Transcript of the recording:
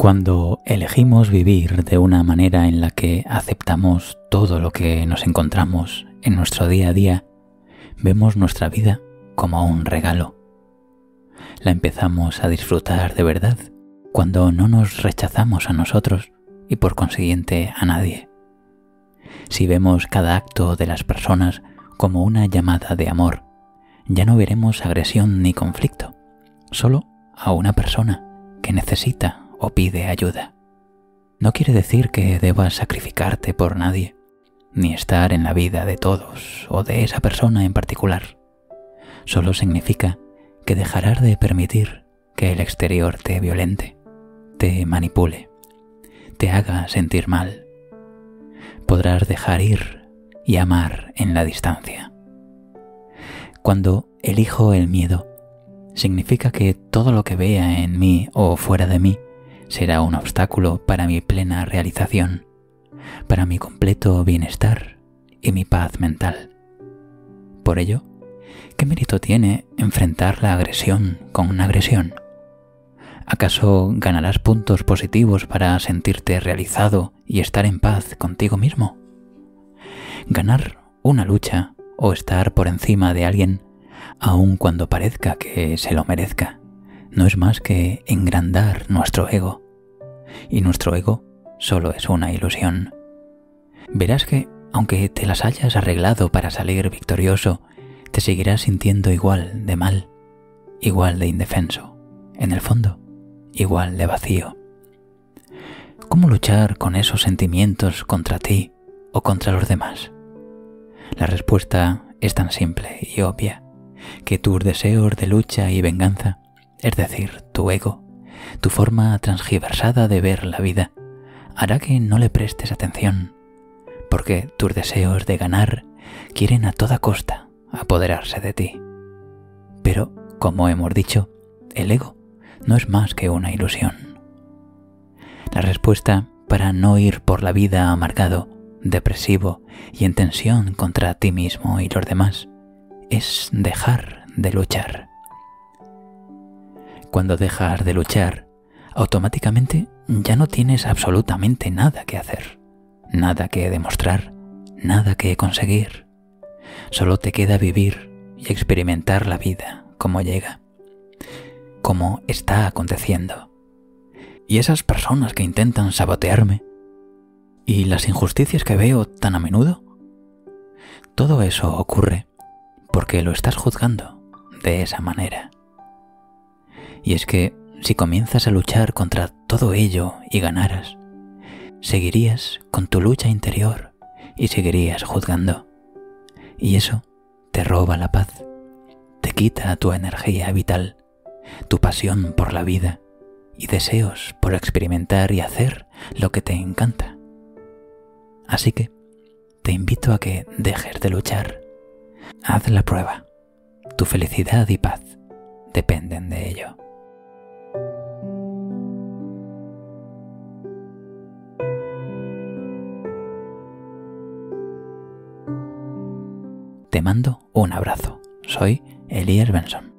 Cuando elegimos vivir de una manera en la que aceptamos todo lo que nos encontramos en nuestro día a día, vemos nuestra vida como un regalo. La empezamos a disfrutar de verdad cuando no nos rechazamos a nosotros y por consiguiente a nadie. Si vemos cada acto de las personas como una llamada de amor, ya no veremos agresión ni conflicto, solo a una persona que necesita o pide ayuda. No quiere decir que debas sacrificarte por nadie, ni estar en la vida de todos o de esa persona en particular. Solo significa que dejarás de permitir que el exterior te violente, te manipule, te haga sentir mal. Podrás dejar ir y amar en la distancia. Cuando elijo el miedo, significa que todo lo que vea en mí o fuera de mí será un obstáculo para mi plena realización, para mi completo bienestar y mi paz mental. Por ello, ¿qué mérito tiene enfrentar la agresión con una agresión? ¿Acaso ganarás puntos positivos para sentirte realizado y estar en paz contigo mismo? Ganar una lucha o estar por encima de alguien, aun cuando parezca que se lo merezca, no es más que engrandar nuestro ego. Y nuestro ego solo es una ilusión. Verás que, aunque te las hayas arreglado para salir victorioso, te seguirás sintiendo igual de mal, igual de indefenso, en el fondo, igual de vacío. ¿Cómo luchar con esos sentimientos contra ti o contra los demás? La respuesta es tan simple y obvia que tus deseos de lucha y venganza es decir, tu ego, tu forma transgiversada de ver la vida, hará que no le prestes atención, porque tus deseos de ganar quieren a toda costa apoderarse de ti. Pero, como hemos dicho, el ego no es más que una ilusión. La respuesta para no ir por la vida amargado, depresivo y en tensión contra ti mismo y los demás es dejar de luchar. Cuando dejas de luchar, automáticamente ya no tienes absolutamente nada que hacer, nada que demostrar, nada que conseguir. Solo te queda vivir y experimentar la vida como llega, como está aconteciendo. Y esas personas que intentan sabotearme, y las injusticias que veo tan a menudo, todo eso ocurre porque lo estás juzgando de esa manera. Y es que si comienzas a luchar contra todo ello y ganaras, seguirías con tu lucha interior y seguirías juzgando. Y eso te roba la paz, te quita tu energía vital, tu pasión por la vida y deseos por experimentar y hacer lo que te encanta. Así que te invito a que dejes de luchar. Haz la prueba. Tu felicidad y paz dependen de ello. Te mando un abrazo. Soy Elías Benson.